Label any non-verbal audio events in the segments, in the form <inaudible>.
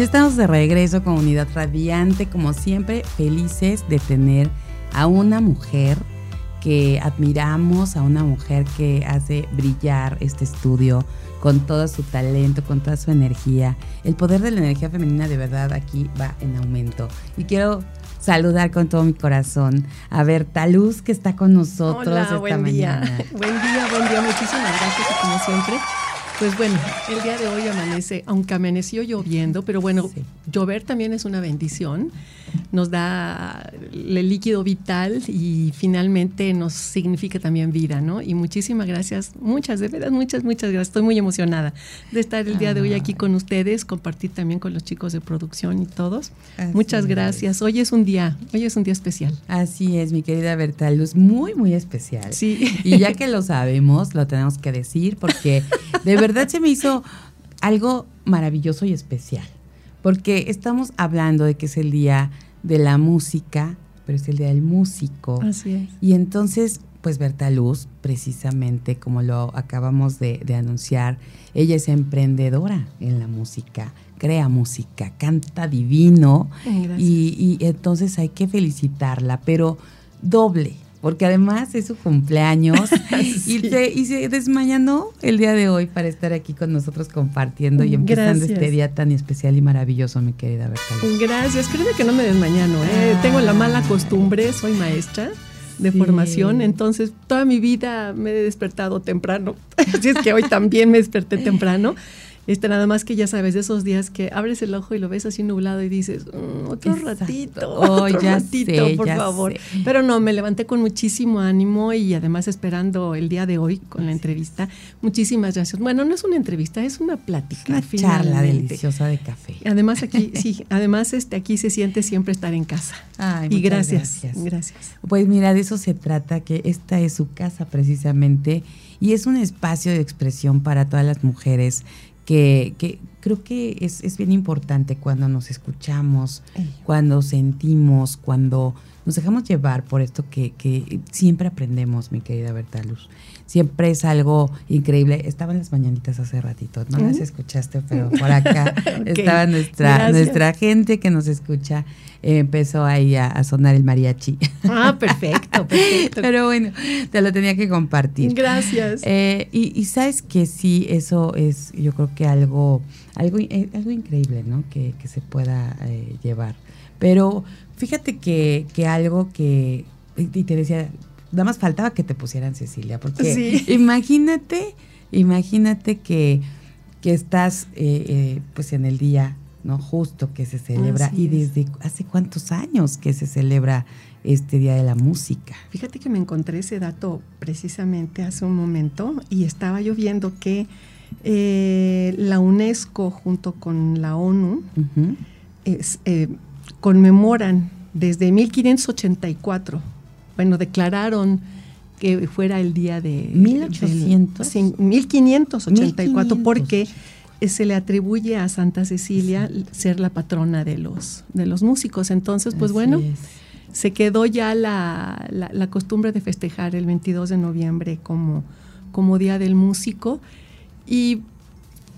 Ya estamos de regreso, comunidad radiante, como siempre, felices de tener a una mujer que admiramos, a una mujer que hace brillar este estudio con todo su talento, con toda su energía. El poder de la energía femenina de verdad aquí va en aumento. Y quiero saludar con todo mi corazón a Berta Luz que está con nosotros Hola, esta buen mañana. Día. <laughs> Buen día, buen día. Muchísimas gracias y como siempre. Pues bueno, el día de hoy amanece, aunque amaneció lloviendo, pero bueno, Sí. llover también es una bendición. Nos da el líquido vital y finalmente nos significa también vida, ¿no? Y muchísimas gracias, muchas, de verdad, muchas, muchas gracias. Estoy muy emocionada de estar el día de hoy aquí con ustedes, compartir también con los chicos de producción y todos. Así muchas es. gracias. Hoy es un día, hoy es un día especial. Así es, mi querida Berta Luz, muy, muy especial. Sí. Y ya que lo sabemos, lo tenemos que decir porque de verdad <laughs> se me hizo algo maravilloso y especial. Porque estamos hablando de que es el día de la música, pero es el día del músico. Así es. Y entonces, pues Berta Luz, precisamente como lo acabamos de, de anunciar, ella es emprendedora en la música, crea música, canta divino Gracias. y, y entonces hay que felicitarla, pero doble, porque además es su cumpleaños <laughs> y, se, y se desmañanó el día de hoy para estar aquí con nosotros compartiendo y empezando Gracias. este día tan especial y maravilloso, mi querida Berta. Gracias, créeme que no me desmañano, ¿eh? Ah. tengo la mala costumbre, soy maestra de Sí. formación, entonces toda mi vida me he despertado temprano, <laughs> así es que hoy también me desperté temprano. Este, nada más que ya sabes, de esos días que abres el ojo y lo ves así nublado y dices, "Mm, otro Exacto. ratito, <laughs> Oh, otro ya ratito, sé, por ya favor. sé. Pero no, me levanté con muchísimo ánimo y además esperando el día de hoy con la entrevista. Muchísimas gracias. Bueno, no es una entrevista, es una plática. Una charla deliciosa de café. Además aquí, <laughs> sí, además este, aquí se siente siempre estar en casa. Ay, y gracias, gracias. gracias. Pues mira, de eso se trata, que esta es su casa precisamente y es un espacio de expresión para todas las mujeres que, que creo que es, es bien importante cuando nos escuchamos, cuando sentimos, cuando nos dejamos llevar por esto que, que siempre aprendemos, mi querida Berta Luz. Siempre es algo increíble. Estaba en las mañanitas hace ratito, no las escuchaste, pero por acá <laughs> estaba nuestra, gracias. nuestra gente que nos escucha. Empezó ahí a, a sonar el mariachi. Ah, perfecto, <laughs> perfecto. Pero bueno, te lo tenía que compartir. Gracias. Eh, y, y sabes que sí, eso es, yo creo que algo, algo, eh, algo increíble, ¿no? Que, que se pueda eh, llevar. Pero fíjate que, que algo que, y te decía, nada más faltaba que te pusieran Cecilia, porque Sí. imagínate, imagínate que, que estás eh, eh, pues en el día, ¿no? Justo que se celebra. Así y es. desde hace cuántos años que se celebra este Día de la Música. Fíjate que me encontré ese dato precisamente hace un momento y estaba yo viendo que eh, la UNESCO junto con la ONU Ujú. es, eh, conmemoran desde 1584, bueno, declararon que fuera el día de... 1800. del- sí, 1584, 1500. porque se le atribuye a Santa Cecilia ser la patrona de los, de los músicos. Entonces, pues Así bueno, es. se quedó ya la, la- la costumbre de festejar el 22 de noviembre como, como Día del Músico. Y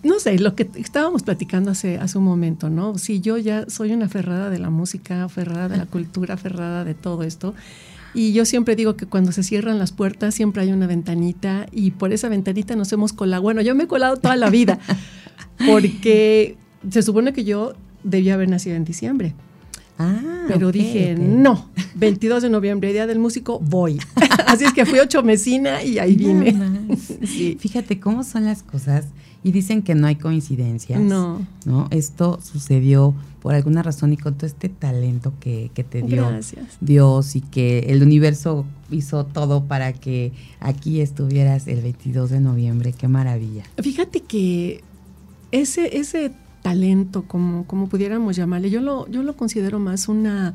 no sé, lo que estábamos platicando hace, hace un momento, ¿no? Sí, yo ya soy una aferrada de la música, aferrada de la cultura, aferrada de todo esto. Y yo siempre digo que cuando se cierran las puertas siempre hay una ventanita y por esa ventanita nos hemos colado. Bueno, yo me he colado toda la vida <laughs> porque se supone que yo debía haber nacido en diciembre. Ah, Pero dije, no, 22 de noviembre, Día del Músico, voy. <laughs> Así es que fui ocho mesina y ahí vine. <laughs> Sí. Fíjate cómo son las cosas y dicen que no hay coincidencias. No. ¿no? Esto sucedió por alguna razón y con todo este talento que, que te dio Gracias. Dios y que el universo hizo todo para que aquí estuvieras el 22 de noviembre. Qué maravilla. Fíjate que ese, ese talento, como, como pudiéramos llamarle. Yo lo, yo lo considero más una,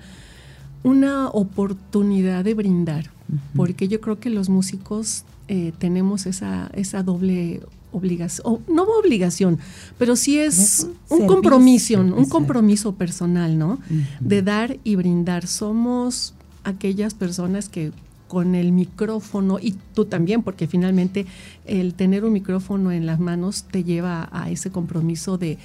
una oportunidad de brindar, porque yo creo que los músicos eh, tenemos esa, esa doble obligación, no obligación, pero sí es un, compromiso, un compromiso personal, ¿no? De dar y brindar. Somos aquellas personas que con el micrófono y tú también, porque finalmente el tener un micrófono en las manos te lleva a ese compromiso de,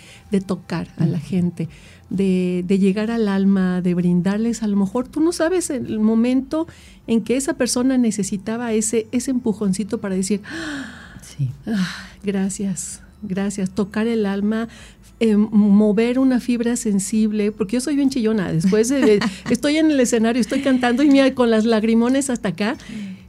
tocar a la gente, de, llegar al alma, de brindarles, a lo mejor tú no sabes el momento en que esa persona necesitaba ese, ese empujoncito para decir, sí. Ah, gracias, gracias, tocar el alma, eh, mover una fibra sensible, porque yo soy bien chillona, después <laughs> estoy en el escenario, estoy cantando y mira, con las lagrimones hasta acá,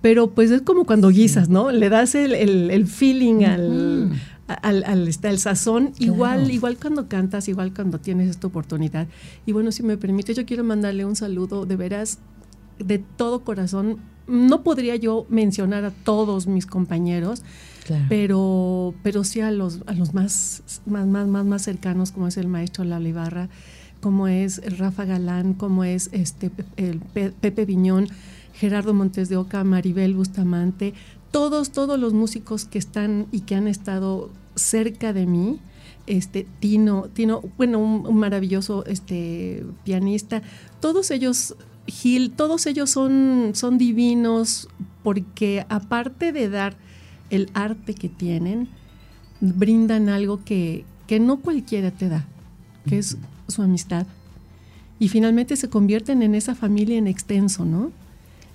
pero pues es como cuando guisas, ¿no? Le das el, feeling al, al, al, este, el sazón, igual, igual cuando cantas, igual cuando tienes esta oportunidad. Y bueno, si me permite, yo quiero mandarle un saludo de veras, de todo corazón. No podría yo mencionar a todos mis compañeros, pero, pero sí a los, a los más, más, más, más, más cercanos, como es el maestro Lalo Ibarra, como es Rafa Galán, como es este Pepe Viñón, Gerardo Montes de Oca, Maribel Bustamante, todos, todos los músicos que están y que han estado cerca de mí, este Tino, Tino, bueno, un, maravilloso este pianista, todos ellos Gil, todos ellos son, son divinos porque aparte de dar el arte que tienen, brindan algo que, que no cualquiera te da, que es su amistad. Y finalmente se convierten en esa familia en extenso, ¿no?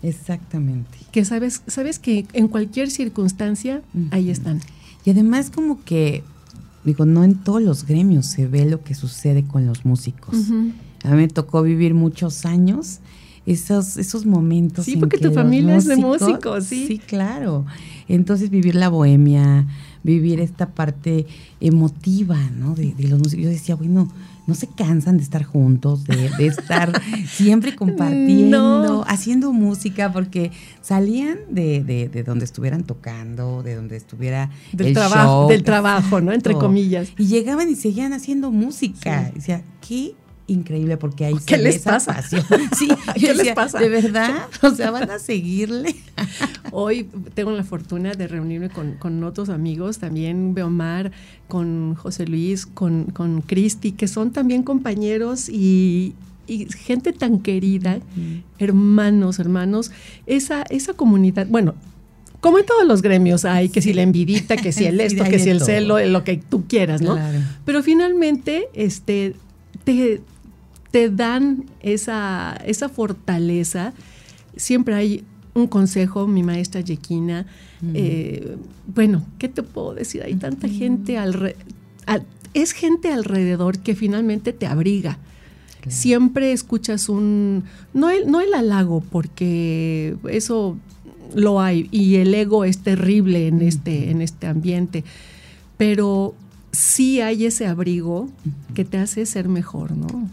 Exactamente. Que sabes, sabes que en cualquier circunstancia ahí están. Y además como que, digo, no en todos los gremios se ve lo que sucede con los músicos. A mí me tocó vivir muchos años esos, esos momentos. Sí, porque tu familia es de músicos, sí. Sí, claro. Entonces vivir la bohemia, vivir esta parte emotiva, ¿no? De, los músicos. Yo decía, bueno, no se cansan de estar juntos, de, estar <laughs> siempre compartiendo, haciendo música, porque salían de, de, donde estuvieran tocando, de donde estuviera del trabajo, del trabajo, ¿no? Entre comillas. Y llegaban y seguían haciendo música. Decía, qué increíble porque ahí ¿Qué les pasa? <laughs> Sí, ¿qué les pasa? ¿De verdad? <laughs> O sea, van a seguirle. <laughs> Hoy tengo la fortuna de reunirme con, otros amigos, también Beomar, con José Luis, con, con Cristi, que son también compañeros y, gente tan querida, hermanos, hermanos, esa, esa comunidad, bueno, como en todos los gremios hay, que si la envidita, que si el esto, que si el celo, lo que tú quieras, ¿no? Pero finalmente, este, te, te dan esa, esa fortaleza. Siempre hay un consejo, mi maestra Yequina. Eh, bueno, ¿qué te puedo decir? Hay tanta gente alrededor. es gente alrededor que finalmente te abriga. Siempre escuchas un. No el, no el halago, porque eso lo hay. Y el ego es terrible en, este, en este ambiente. Pero sí hay ese abrigo que te hace ser mejor, ¿no?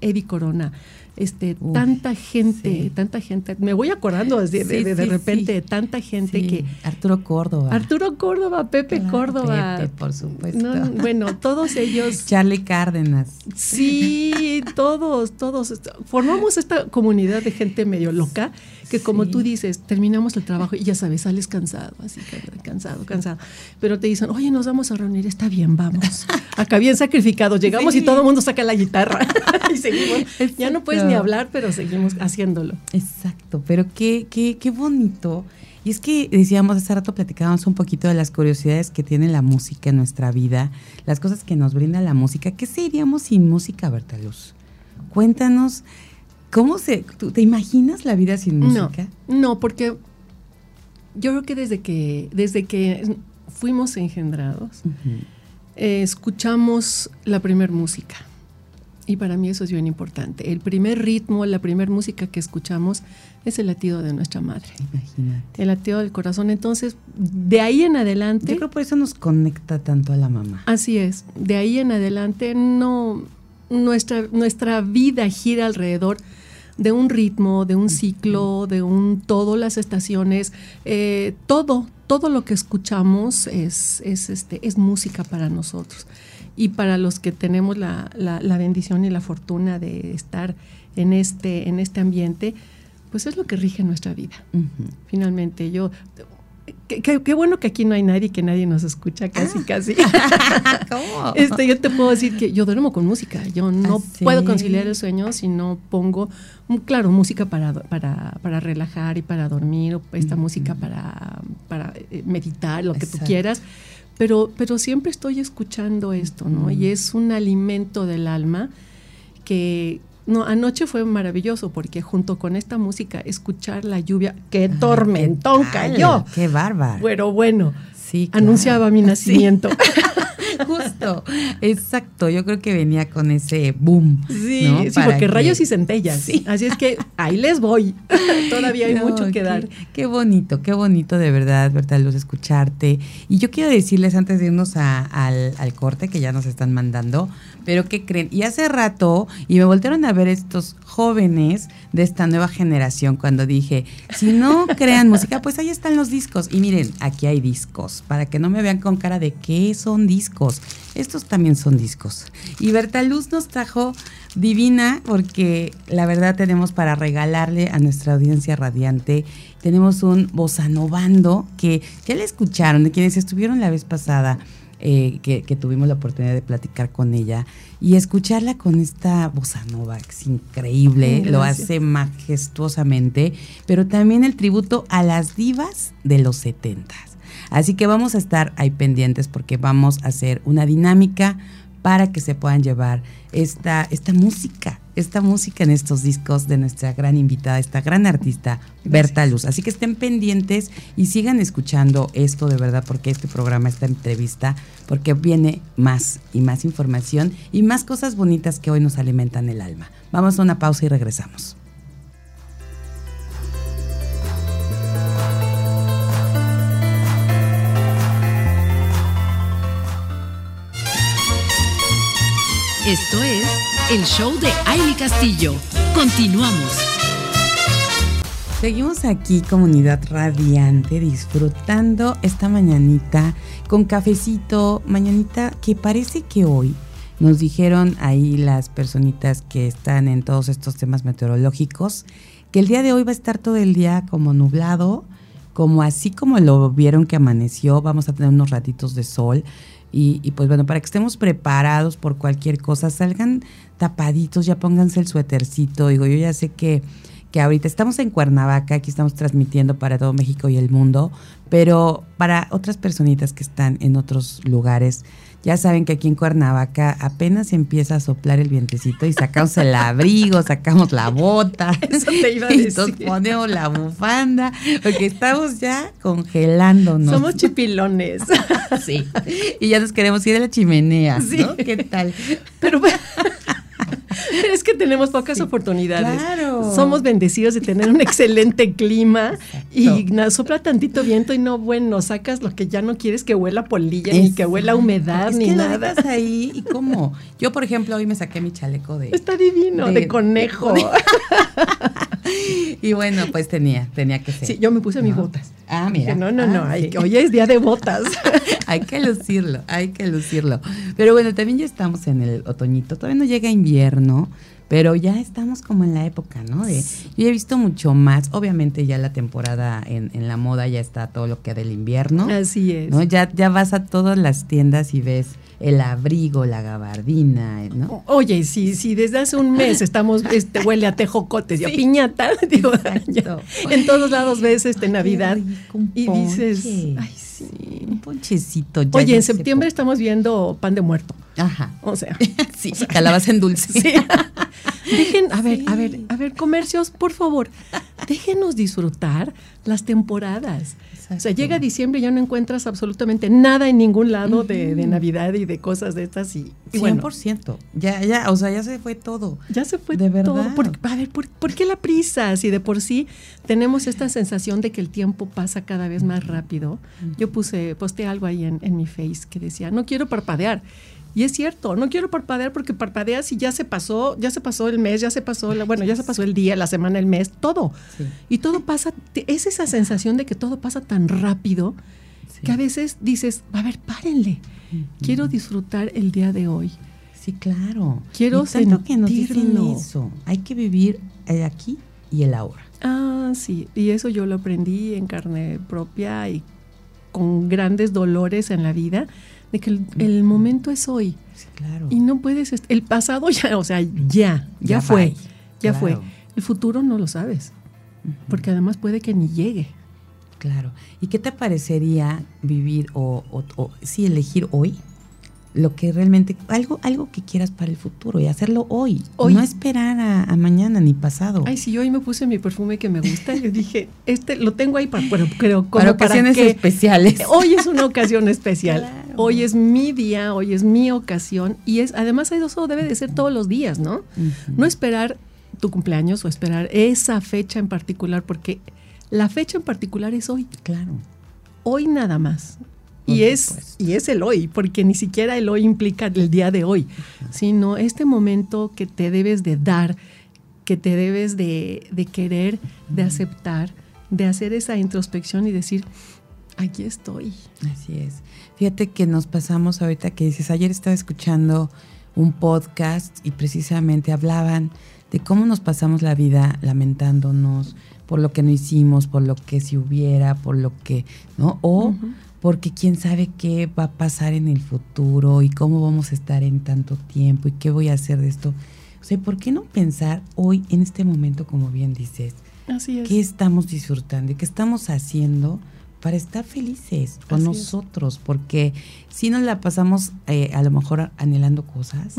Eddie Corona, este, tanta gente, tanta gente, me voy acordando de, de, repente, tanta gente que... Arturo Córdoba. Arturo Córdoba, Pepe Córdoba. Pepe, por supuesto. bueno, todos ellos... <laughs> Charlie Cárdenas. Sí, todos, todos. Formamos esta comunidad de gente medio loca que como tú dices, terminamos el trabajo y ya sabes, sales cansado, así cansado, cansado. Pero te dicen, oye, nos vamos a reunir, está bien, vamos. <laughs> Acá bien sacrificado, llegamos y todo el mundo saca la guitarra <laughs> y seguimos. Ya no puedes ni hablar, pero seguimos haciéndolo. Exacto, pero qué, qué, qué bonito. Y es que decíamos, hace rato platicábamos un poquito de las curiosidades que tiene la música en nuestra vida, las cosas que nos brinda la música. ¿Qué seríamos sin música, Berta Luz? Cuéntanos ¿Cómo se, te imaginas la vida sin música? No, no, porque yo creo que desde que, desde que fuimos engendrados, eh, escuchamos la primer música. Y para mí eso es bien importante. El primer ritmo, la primera música que escuchamos es el latido de nuestra madre. Imagínate. El latido del corazón. Entonces, de ahí en adelante. Yo creo por eso nos conecta tanto a la mamá. Así es. De ahí en adelante no. Nuestra, nuestra vida gira alrededor de un ritmo, de un ciclo, de un todo, las estaciones, eh, todo, todo lo que escuchamos es, es, este, es música para nosotros. Y para los que tenemos la, la, bendición y la fortuna de estar en este, en este ambiente, pues es lo que rige nuestra vida. Finalmente, yo Qué, bueno que aquí no hay nadie, que nadie nos escucha casi, ah. casi. <laughs> ¿Cómo? <laughs> Este, yo te puedo decir que yo duermo con música. Yo no ¿Ah, puedo conciliar el sueño si no pongo, mm, claro, música para, para, para relajar y para dormir, o esta música para, para eh, meditar, lo que tú quieras. Pero, pero siempre estoy escuchando esto, ¿no? Y es un alimento del alma que, no, anoche fue maravilloso porque junto con esta música, escuchar la lluvia, qué tormentón cayó. Qué bárbaro. Bueno, bueno. Sí, anunciaba mi <laughs> nacimiento. <laughs> <laughs> Justo, exacto. Yo creo que venía con ese boom. Sí, sí porque rayos y centellas. Así es que ahí les voy. <laughs> Todavía hay mucho que dar. Qué bonito, qué bonito de verdad, verdad, Luz, escucharte. Y yo quiero decirles antes de irnos al, al corte que ya nos están mandando, pero ¿qué creen? Y hace rato, y me voltearon a ver estos jóvenes de esta nueva generación cuando dije, si no crean música, pues ahí están los discos. Y miren, aquí hay discos, para que no me vean con cara de qué son discos. Estos también son discos. Y Berta Luz nos trajo divina porque la verdad tenemos para regalarle a nuestra audiencia radiante. Tenemos un bosanovando que ya le escucharon, de quienes estuvieron la vez pasada eh, que, tuvimos la oportunidad de platicar con ella y escucharla con esta bossa nova, que es increíble, lo hace majestuosamente, pero también el tributo a las divas de los setentas. Así que vamos a estar ahí pendientes porque vamos a hacer una dinámica para que se puedan llevar esta, esta música esta música en estos discos de nuestra gran invitada, esta gran artista, Berta Luz. Así que estén pendientes y sigan escuchando esto de verdad, porque este programa, esta entrevista, porque viene más y más información y más cosas bonitas que hoy nos alimentan el alma. Vamos a una pausa y regresamos. Esto es el show de Aile Castillo. Continuamos. Seguimos aquí, comunidad radiante, disfrutando esta mañanita con cafecito. Mañanita que parece que hoy nos dijeron ahí las personitas que están en todos estos temas meteorológicos que el día de hoy va a estar todo el día como nublado, como así como lo vieron que amaneció, vamos a tener unos ratitos de sol. Y, pues bueno, para que estemos preparados por cualquier cosa, salgan tapaditos, ya pónganse el suétercito. Digo, yo ya sé que, que ahorita estamos en Cuernavaca, aquí estamos transmitiendo para todo México y el mundo, pero para otras personitas que están en otros lugares, ya saben que aquí en Cuernavaca apenas empieza a soplar el vientecito y sacamos el abrigo, sacamos la bota. <laughs> Eso te iba a decir. Y ponemos la bufanda, porque estamos ya congelándonos. Somos chipilones. <laughs> sí. Y ya nos queremos ir a la chimenea. Sí. ¿Qué tal? Pero <laughs> es que tenemos pocas oportunidades. Somos bendecidos de tener un excelente clima y sopla tantito viento y no, bueno, sacas lo que ya no quieres que huela polilla, ni que huela humedad, ni nada. ahí y cómo. Yo, por ejemplo, hoy me saqué mi chaleco de. Está divino, de, conejo. <laughs> y bueno, pues tenía, tenía que ser. Sí, yo me puse mis botas. Ah, mira. no, no, no, ah, hoy es día de botas. <laughs> hay que lucirlo, hay que lucirlo. Pero bueno, también ya estamos en el otoñito, todavía no llega invierno, pero ya estamos como en la época, ¿no? De, yo he visto mucho más, obviamente ya la temporada en, en la moda ya está todo lo que del invierno. Así es. ¿no? Ya, ya vas a todas las tiendas y ves el abrigo, la gabardina, ¿no? Oye, si, si desde hace un mes estamos, este, huele a tejocotes y a piñata, <laughs> digo, en todos lados ves este Navidad y dices, ay, sí. Un ponchecito. Oye, en septiembre estamos viendo pan de muerto. Ajá. O sea, <laughs> sí, calabaza en dulce. <laughs> Sí. Dejen, a ver, a ver, a ver, comercios, por favor, déjenos disfrutar las temporadas. O sea, llega diciembre y ya no encuentras absolutamente nada en ningún lado de, Navidad y de cosas de estas. Y, y 100%. Ya, ya, o sea, ya se fue todo. Ya se fue de verdad. Todo. a ver, ¿por, qué la prisa? Si de por sí tenemos esta sensación de que el tiempo pasa cada vez más rápido. Yo puse, posté algo ahí en, en mi face que decía, no quiero parpadear Y es cierto, no quiero parpadear porque parpadeas y ya se pasó, ya se pasó el mes, ya se pasó, la, bueno, ya se pasó el día, la semana, el mes, todo. Y todo pasa, es esa sensación de que todo pasa tan rápido que a veces dices, a ver, párenle, quiero disfrutar el día de hoy. Sí, claro. Quiero sentirlo. que nos dicen eso. Hay que vivir el aquí y el ahora. Ah, sí, y eso yo lo aprendí en carne propia y con grandes dolores en la vida de que el, momento es hoy. claro. Y no puedes, el pasado ya, o sea, ya, ya, fue, ya fue. El futuro no lo sabes, porque además puede que ni llegue. Claro. ¿Y qué te parecería vivir o, o sí elegir hoy? lo que realmente, algo, algo que quieras para el futuro y hacerlo hoy. hoy. No esperar a, mañana ni pasado. Ay, si yo hoy me puse mi perfume que me gusta, yo dije, <laughs> este lo tengo ahí para, pero, pero para ocasiones especiales. Hoy es una ocasión especial. <laughs> Hoy es mi día, hoy es mi ocasión y es, además eso debe de ser todos los días, ¿no? No esperar tu cumpleaños o esperar esa fecha en particular, porque la fecha en particular es hoy. Claro. Hoy nada más. Y es, y es el hoy, porque ni siquiera el hoy implica el día de hoy, sino este momento que te debes de dar, que te debes de, querer, de aceptar, de hacer esa introspección y decir, aquí estoy. Así es. Fíjate que nos pasamos ahorita que dices, ayer estaba escuchando un podcast y precisamente hablaban de cómo nos pasamos la vida lamentándonos por lo que no hicimos, por lo que si hubiera, por lo que, ¿no? O porque quién sabe qué va a pasar en el futuro y cómo vamos a estar en tanto tiempo y qué voy a hacer de esto. O sea, ¿por qué no pensar hoy, en este momento, como bien dices, Así es. qué estamos disfrutando y qué estamos haciendo para estar felices con nosotros? Porque si nos la pasamos eh, a lo mejor anhelando cosas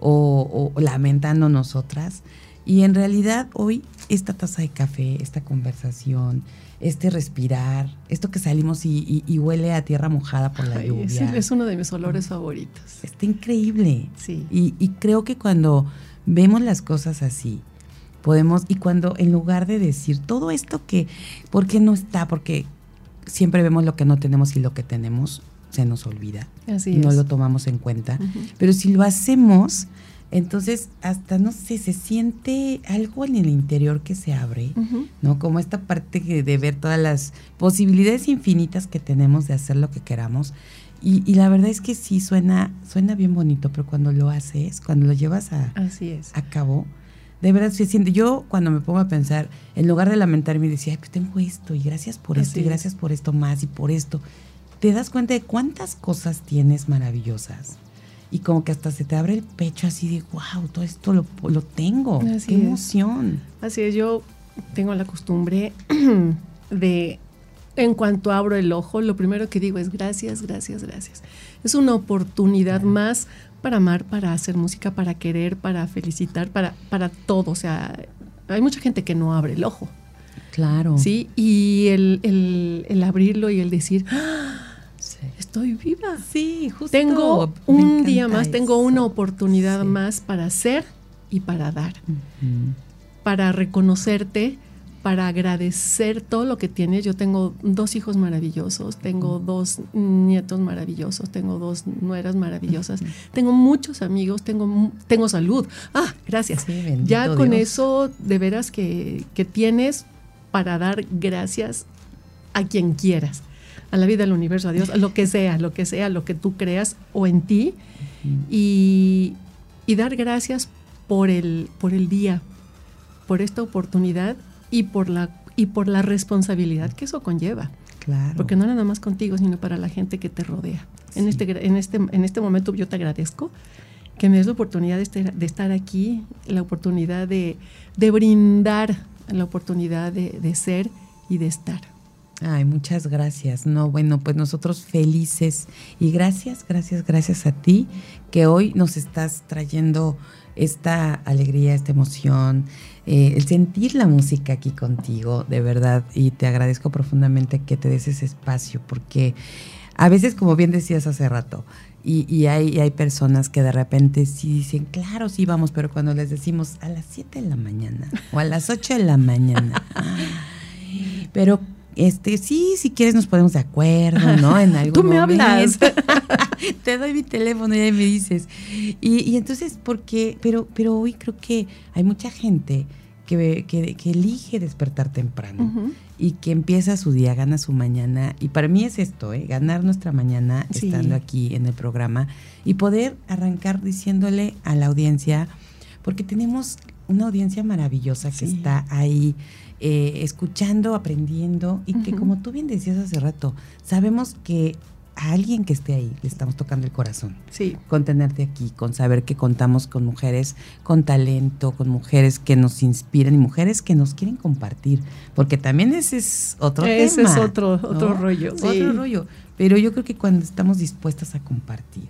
o, o lamentando nosotras, y en realidad hoy esta taza de café, esta conversación, este respirar, esto que salimos y, huele a tierra mojada por la lluvia. Sí, es uno de mis olores favoritos. Está increíble. Sí. Y, creo que cuando vemos las cosas así, podemos, y cuando en lugar de decir todo esto que, ¿por qué no está? Porque siempre vemos lo que no tenemos y lo que tenemos se nos olvida. Así no lo tomamos en cuenta. Pero si lo hacemos, entonces, hasta, no sé, se siente algo en el interior que se abre, ¿no? Como esta parte de ver todas las posibilidades infinitas que tenemos de hacer lo que queramos. Y, la verdad es que sí, suena, suena bien bonito, pero cuando lo haces, cuando lo llevas a, Así es. a cabo, de verdad se siente. Yo cuando me pongo a pensar, en lugar de lamentarme, decía, ay, pues tengo esto, y gracias por esto, y gracias por esto más, y por esto, te das cuenta de cuántas cosas tienes maravillosas y como que hasta se te abre el pecho así de, wow, todo esto lo, lo tengo. Qué emoción. Así es, yo tengo la costumbre <clears throat> de, en cuanto abro el ojo, lo primero que digo es gracias, gracias, gracias. Es una oportunidad más para amar, para hacer música, para querer, para felicitar, para, para todo. O sea, hay mucha gente que no abre el ojo. Claro. Sí, y el, el, el abrirlo y el decir, ¡Ah! estoy viva. Sí, justo. Tengo un día más, tengo una oportunidad más para hacer y para dar. Para reconocerte, para agradecer todo lo que tienes. Yo tengo dos hijos maravillosos, tengo dos nietos maravillosos, tengo dos nueras maravillosas, tengo muchos amigos, tengo, tengo salud. Ah, gracias. ya con eso, de veras que, que tienes para dar gracias a quien quieras a la vida, al universo, a Dios, a lo que sea, lo que sea, lo que tú creas o en ti, y, dar gracias por el, por el día, por esta oportunidad y por la, y por la responsabilidad que eso conlleva. Claro. Porque no nada más contigo, sino para la gente que te rodea. En, este, en, este, en este momento yo te agradezco que me des la oportunidad de estar, de estar aquí, la oportunidad de, de brindar, la oportunidad de, de ser y de estar. Ay, muchas gracias. No, bueno, pues nosotros felices y gracias, gracias, gracias a ti que hoy nos estás trayendo esta alegría, esta emoción, eh, el sentir la música aquí contigo, de verdad, y te agradezco profundamente que te des ese espacio, porque a veces, como bien decías hace rato, y, hay, y hay personas que de repente sí dicen, claro, sí vamos, pero cuando les decimos a las 7 de la mañana o a las 8 de la mañana, <laughs> pero este, sí, si quieres nos ponemos de acuerdo, ¿no? En <laughs> algún Tú me hablas. <laughs> <laughs> te doy mi teléfono y ahí me dices. Y, y entonces, ¿por qué? Pero, pero hoy creo que hay mucha gente que, que, que elige despertar temprano y que empieza su día, gana su mañana. Y para mí es esto, ¿eh? ganar nuestra mañana Sí. estando aquí en el programa y poder arrancar diciéndole a la audiencia, porque tenemos una audiencia maravillosa que Sí. está ahí eh, escuchando, aprendiendo y que como tú bien decías hace rato, sabemos que a alguien que esté ahí le estamos tocando el corazón Sí, con tenerte aquí, con saber que contamos con mujeres con talento, con mujeres que nos inspiran y mujeres que nos quieren compartir, porque también ese es otro ese tema. es otro, otro ¿no? rollo. sí. Otro rollo. Pero yo creo que cuando estamos dispuestas a compartir,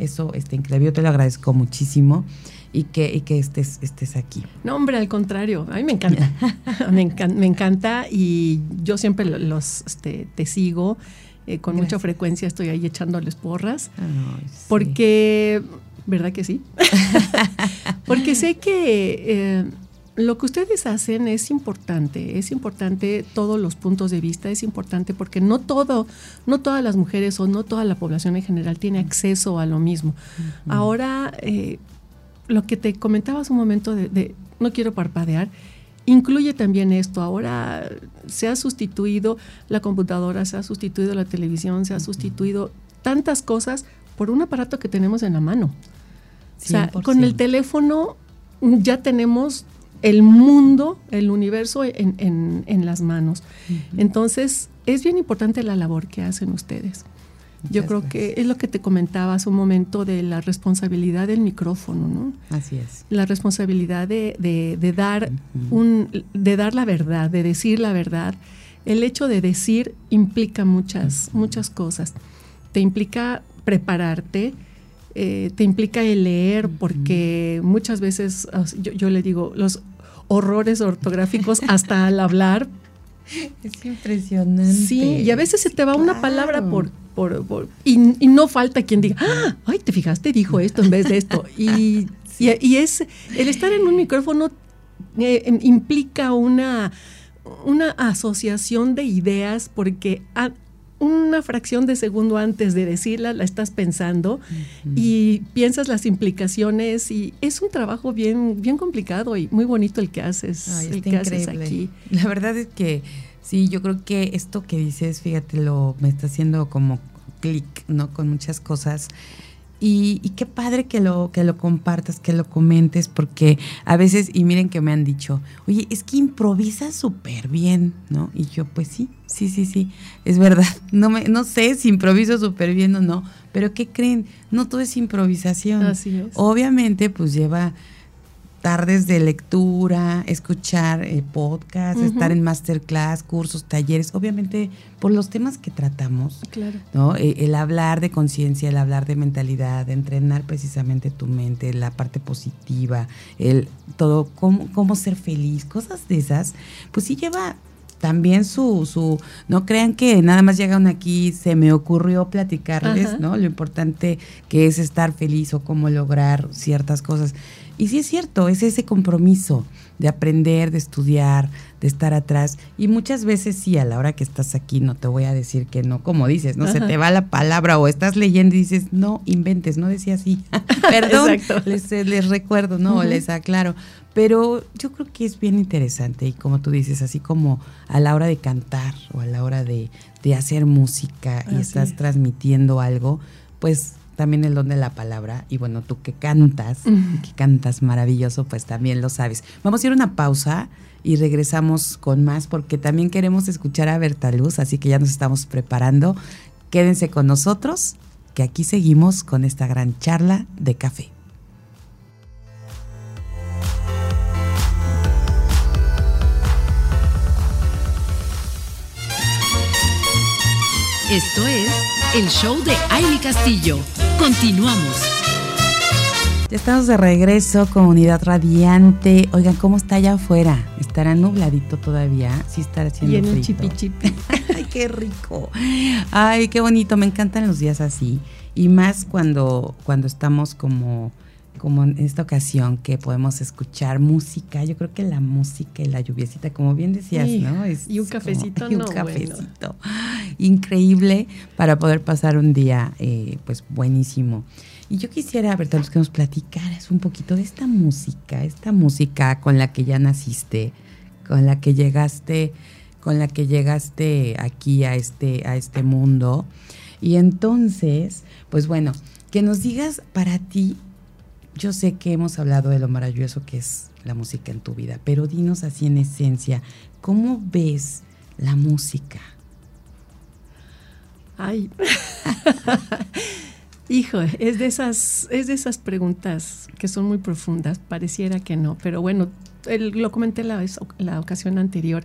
eso está increíble. Yo te lo agradezco muchísimo y que, y que estés, estés aquí. No, hombre, al contrario, a mí me encanta. <laughs> me, encan- me encanta y yo siempre lo- los este, te sigo. eh, con mucha frecuencia estoy ahí echándoles porras. Ay, sí. Porque, ¿verdad que sí? <laughs> Porque sé que eh, lo que ustedes hacen es importante, es importante todos los puntos de vista, es importante porque no todo, no todas las mujeres o no toda la población en general tiene acceso a lo mismo. Ahora, eh, lo que te comentaba hace un momento de, de no quiero parpadear, incluye también esto. Ahora se ha sustituido la computadora, se ha sustituido la televisión, se ha sustituido tantas cosas por un aparato que tenemos en la mano. O sea, con el 100%. teléfono ya tenemos el mundo, el universo en, en- en las manos. Entonces, es bien importante la labor que hacen ustedes. Yo creo gracias. que es lo que te comentaba hace un momento de la responsabilidad del micrófono, ¿no? Así es. La responsabilidad de, de- de dar un, de dar la verdad, de decir la verdad. El hecho de decir implica muchas, muchas cosas. Te implica prepararte, eh, te implica el leer, porque muchas veces yo le digo los horrores ortográficos hasta al hablar. Es impresionante. Sí, y a veces se te va una palabra por, por, por- y, y no falta quien diga, "Ah, ay, te fijaste, dijo esto en vez de esto. Y, y, y es el estar en un micrófono eh, implica una, una asociación de ideas porque a- una fracción de segundo antes de decirla la estás pensando y piensas las implicaciones y es un trabajo bien, bien complicado y muy bonito el que haces, Ay, el que haces aquí. La verdad es que sí, yo creo que esto que dices, fíjate, lo me está haciendo como clic, ¿no? Con muchas cosas. Y, y qué padre que lo, que lo compartas, que lo comentes, porque a veces, y miren que me han dicho, oye, es que improvisas súper bien, ¿no? Y yo, pues sí, sí, sí, sí, es verdad. <laughs> No, me, no sé si improviso súper bien o no, pero ¿qué creen? No todo es improvisación. Así es. Obviamente, pues lleva tardes de lectura, escuchar eh, podcast, estar en masterclass, cursos, talleres, obviamente por los temas que tratamos, Claro. ¿no? Eh, el hablar de conciencia, el hablar de mentalidad, de entrenar precisamente tu mente, la parte positiva, el todo, cómo, cómo ser feliz, cosas de esas, pues sí lleva también su, su, no crean que nada más llegan aquí, se me ocurrió platicarles, Ajá. ¿no? Lo importante que es estar feliz o cómo lograr ciertas cosas. Y sí es cierto, es ese compromiso de aprender, de estudiar, de estar atrás. Y muchas veces sí, a la hora que estás aquí, no te voy a decir que no, como dices, no se te va la palabra o estás leyendo y dices, no inventes, no decía así. <laughs> Perdón, les, les recuerdo, no, les aclaro. Pero yo creo que es bien interesante y como tú dices, así como a la hora de cantar o a la hora de, de hacer música y Así estás es. transmitiendo algo, pues también el don de la palabra. Y bueno, tú que cantas, que cantas maravilloso, pues también lo sabes. Vamos a ir a una pausa y regresamos con más porque también queremos escuchar a Berta Luz, así que ya nos estamos preparando. Quédense con nosotros, que aquí seguimos con esta gran charla de café. Esto es el show de Aile Castillo. Continuamos. Ya estamos de regreso, comunidad radiante. Oigan, ¿cómo está allá afuera? ¿Estará nubladito todavía? Sí, estará haciendo Y en el frito. chipi chipi. <laughs> Ay, qué rico. Ay, qué bonito. Me encantan los días así. Y más cuando, cuando estamos como como en esta ocasión que podemos escuchar música, yo creo que la música y la lluviecita, como bien decías, ¿no? y un cafecito, <laughs> no, un cafecito. Increíble para poder pasar un día, eh, pues, buenísimo. Y yo quisiera, Berta, que nos platicaras un poquito de esta música, esta música con la que ya naciste, con la que llegaste, con la que llegaste aquí a este, a este mundo. Y entonces, pues bueno, que nos digas para ti yo sé que hemos hablado de lo maravilloso que es la música en tu vida, pero dinos así en esencia, ¿cómo ves la música? Ay, <laughs> hijo, es de esas, es de esas preguntas que son muy profundas. Pareciera que no, pero bueno, lo comenté la, la ocasión anterior.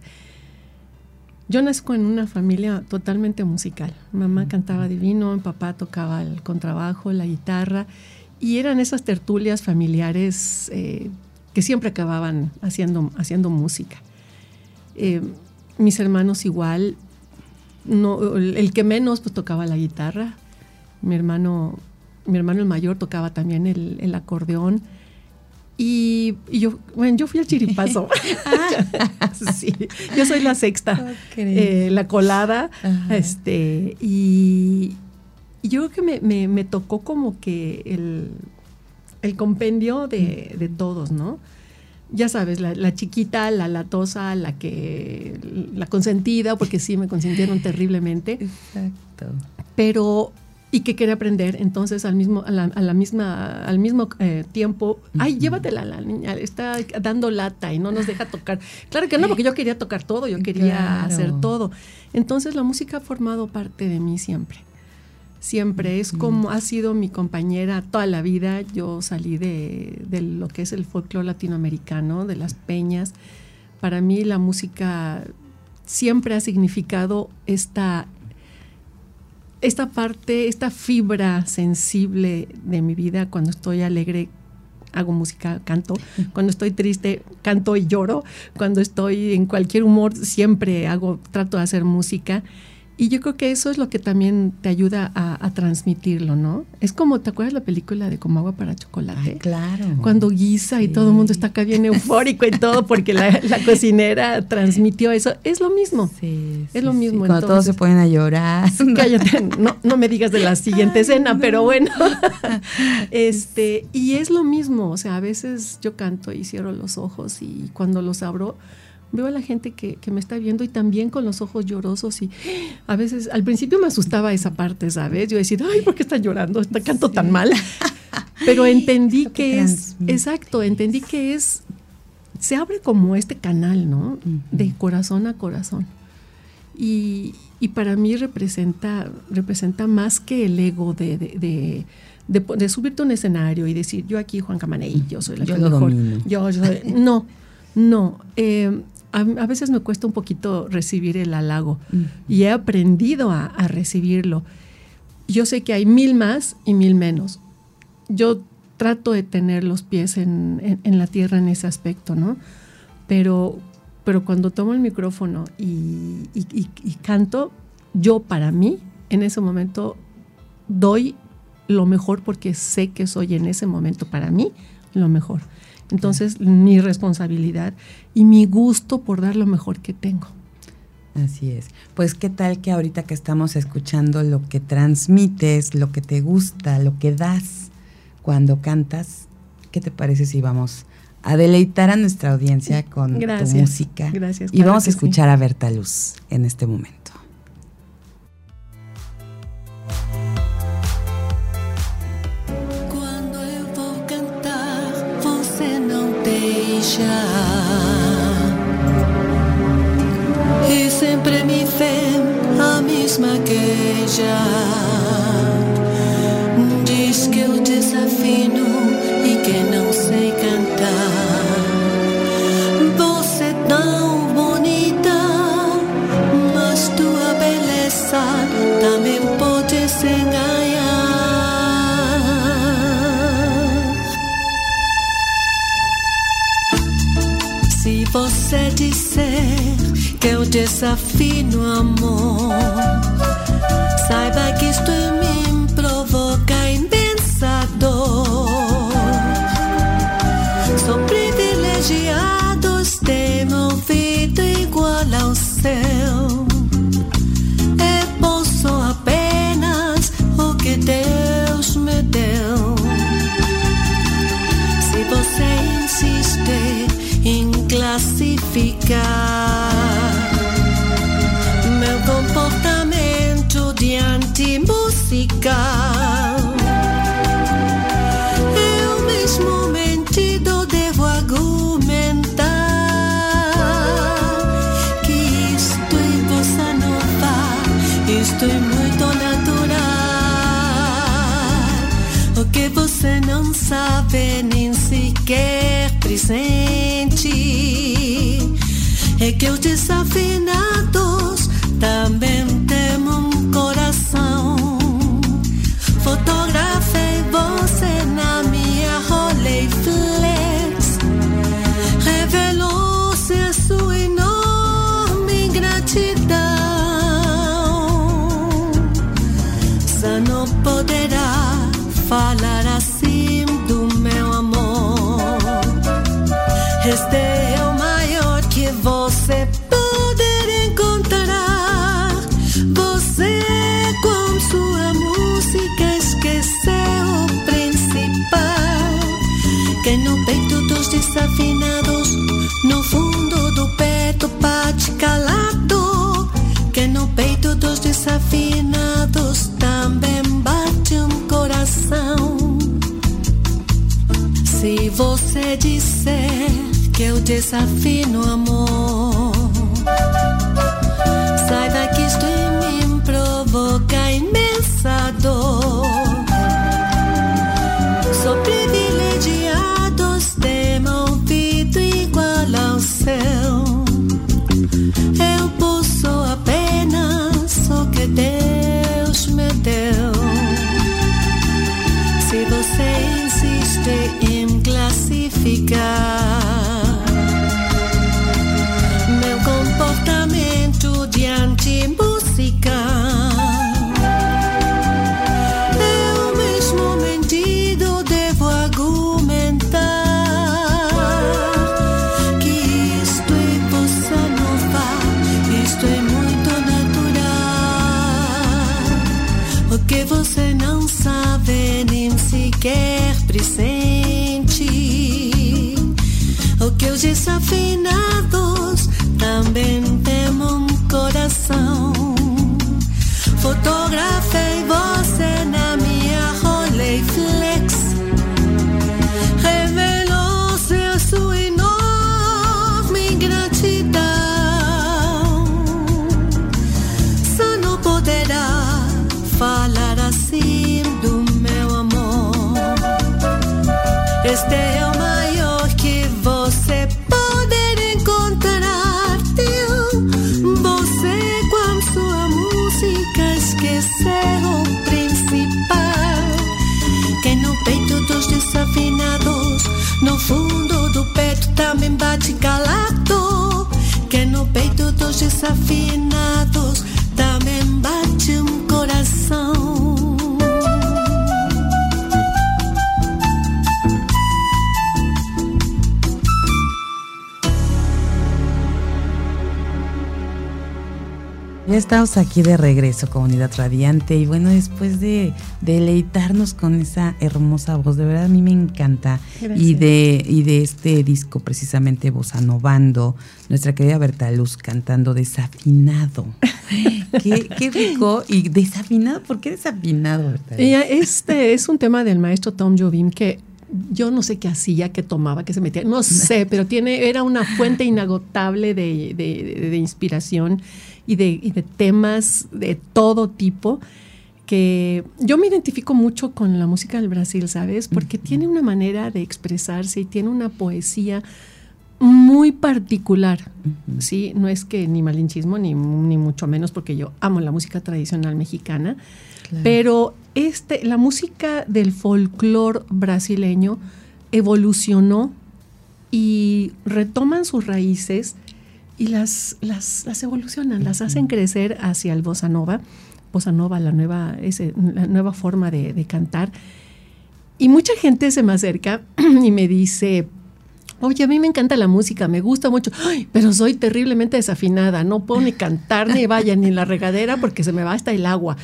Yo nazco en una familia totalmente musical. Mamá cantaba divino, mi papá tocaba el contrabajo, la guitarra y eran esas tertulias familiares eh, que siempre acababan haciendo, haciendo música. Eh, mis hermanos igual, no, el, que menos pues tocaba la guitarra, mi hermano, mi hermano el mayor tocaba también el, acordeón. Y, yo, bueno, yo fui el chiripazo. <laughs> Ah. <laughs> sí, yo soy la sexta, eh, la colada. Este, y, y yo creo que me, tocó como que el, compendio de, todos, ¿no? Ya sabes, la, chiquita, la latosa, la que, la consentida, porque sí me consintieron terriblemente. Exacto. Pero y que quería aprender. Entonces, al mismo, a la, misma, al mismo eh, tiempo, ay, llévatela la niña, está dando lata y no nos deja tocar. Claro que no, porque yo quería tocar todo, yo quería hacer todo. Entonces, la música ha formado parte de mí siempre siempre. Es como ha sido mi compañera toda la vida. Yo salí de, lo que es el folclore latinoamericano, de las peñas. Para mí la música siempre ha significado esta, esta parte, esta fibra sensible de mi vida. Cuando estoy alegre, hago música, canto. Cuando estoy triste, canto y lloro. Cuando estoy en cualquier humor, siempre hago, trato de hacer música. Y yo creo que eso es lo que también te ayuda a, transmitirlo, ¿no? Es como, ¿te acuerdas la película de Como agua para chocolate? claro. Cuando guisa y todo el mundo está acá bien eufórico y todo porque la, <laughs> cocinera transmitió eso. Es lo mismo. Sí. Es lo mismo. Cuando todos se ponen a llorar. Cállate, <laughs> no, no me digas de la siguiente escena, pero bueno. <laughs> este, y es lo mismo. O sea, a veces yo canto y cierro los ojos y cuando los abro veo a la gente que, me está viendo y también con los ojos llorosos y a veces, al principio me asustaba esa parte, ¿sabes? Yo decía, ay, ¿por qué está llorando? Está canto tan mal. <laughs> Pero entendí que, es, exacto, entendí que es, se abre como este canal, ¿no? De corazón a corazón. Y, para mí representa, representa más que el ego de, de, subirte a un escenario y decir, yo aquí, Juan Camaney, yo soy la yo mejor. Yo, yo soy, no, no. Eh, a, veces me cuesta un poquito recibir el halago y he aprendido a, recibirlo. Yo sé que hay mil más y mil menos. Yo trato de tener los pies en, la tierra en ese aspecto, ¿no? Pero, pero cuando tomo el micrófono y, canto, yo para mí, en ese momento, doy lo mejor porque sé que soy en ese momento para mí lo mejor. Entonces, mi responsabilidad y mi gusto por dar lo mejor que tengo. Así es. Pues qué tal que ahorita que estamos escuchando lo que transmites, lo que te gusta, lo que das cuando cantas, ¿qué te parece si vamos a deleitar a nuestra audiencia con tu música? Gracias. Y vamos a escuchar a Berta Luz en este momento. E sempre me vê a mesma queixa. Que eu desafio amor, saiba que isto musical. Eu mesmo mentido devo argumentar que isto é bossa nova, isto é muito natural. O que você não sabe nem sequer presente é que os desafinados desafino amor, saiba que isto em mim provoca imensa dor. Sou privilegiados, tem ouvido igual ao seu. Eu posso apenas o que Deus me deu. Se você insiste em classificar sequer presente. Peito dos Ya estamos aquí de regreso, comunidad radiante. Y bueno, después de deleitarnos con esa hermosa voz, de verdad a mí me encanta. Gracias. Y de, y de este disco, precisamente Bossa Novando, nuestra querida Berta Luz cantando desafinado. <laughs> qué, qué rico. Y desafinado, ¿por qué desafinado, Berta? Ella, este es un tema del maestro Tom Jobim que yo no sé qué hacía, qué tomaba, qué se metía, no sé, pero tiene, era una fuente <laughs> inagotable de, de- de- de inspiración y de, y de temas de todo tipo que yo me identifico mucho con la música del Brasil, ¿sabes? Porque tiene una manera de expresarse y tiene una poesía muy particular, ¿sí? No es que ni malinchismo, ni, ni mucho menos, porque yo amo la música tradicional mexicana, Claro. pero este, la música del folclore brasileño evolucionó y retoman sus raíces y las, las, las evolucionan, las hacen crecer hacia el bossa nova, bossa nova, la nueva, ese, la nueva forma de, de cantar. Y mucha gente se me acerca <clears throat> y me dice, oye, a mí me encanta la música, me gusta mucho, "Ay, pero soy terriblemente desafinada, no puedo ni cantar ni vaya ni en la regadera porque se me va hasta el agua.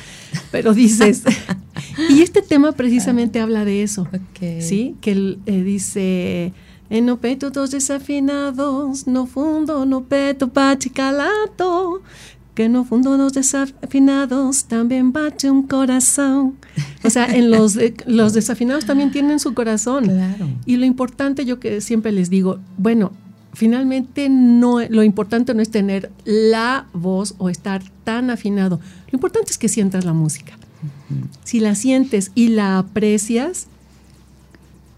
Pero dices, <laughs> y este tema precisamente habla de eso, Ok. ¿sí? Que él, eh, dice, En no peito dos desafinados, no fundo, no peito bate calado. Que no fundo dos desafinados también bate un corazón. O sea, en los, los desafinados también tienen su corazón. Claro. Y lo importante, yo que siempre les digo, bueno, finalmente no, lo importante no es tener la voz o estar tan afinado. Lo importante es que sientas la música. Si la sientes y la aprecias,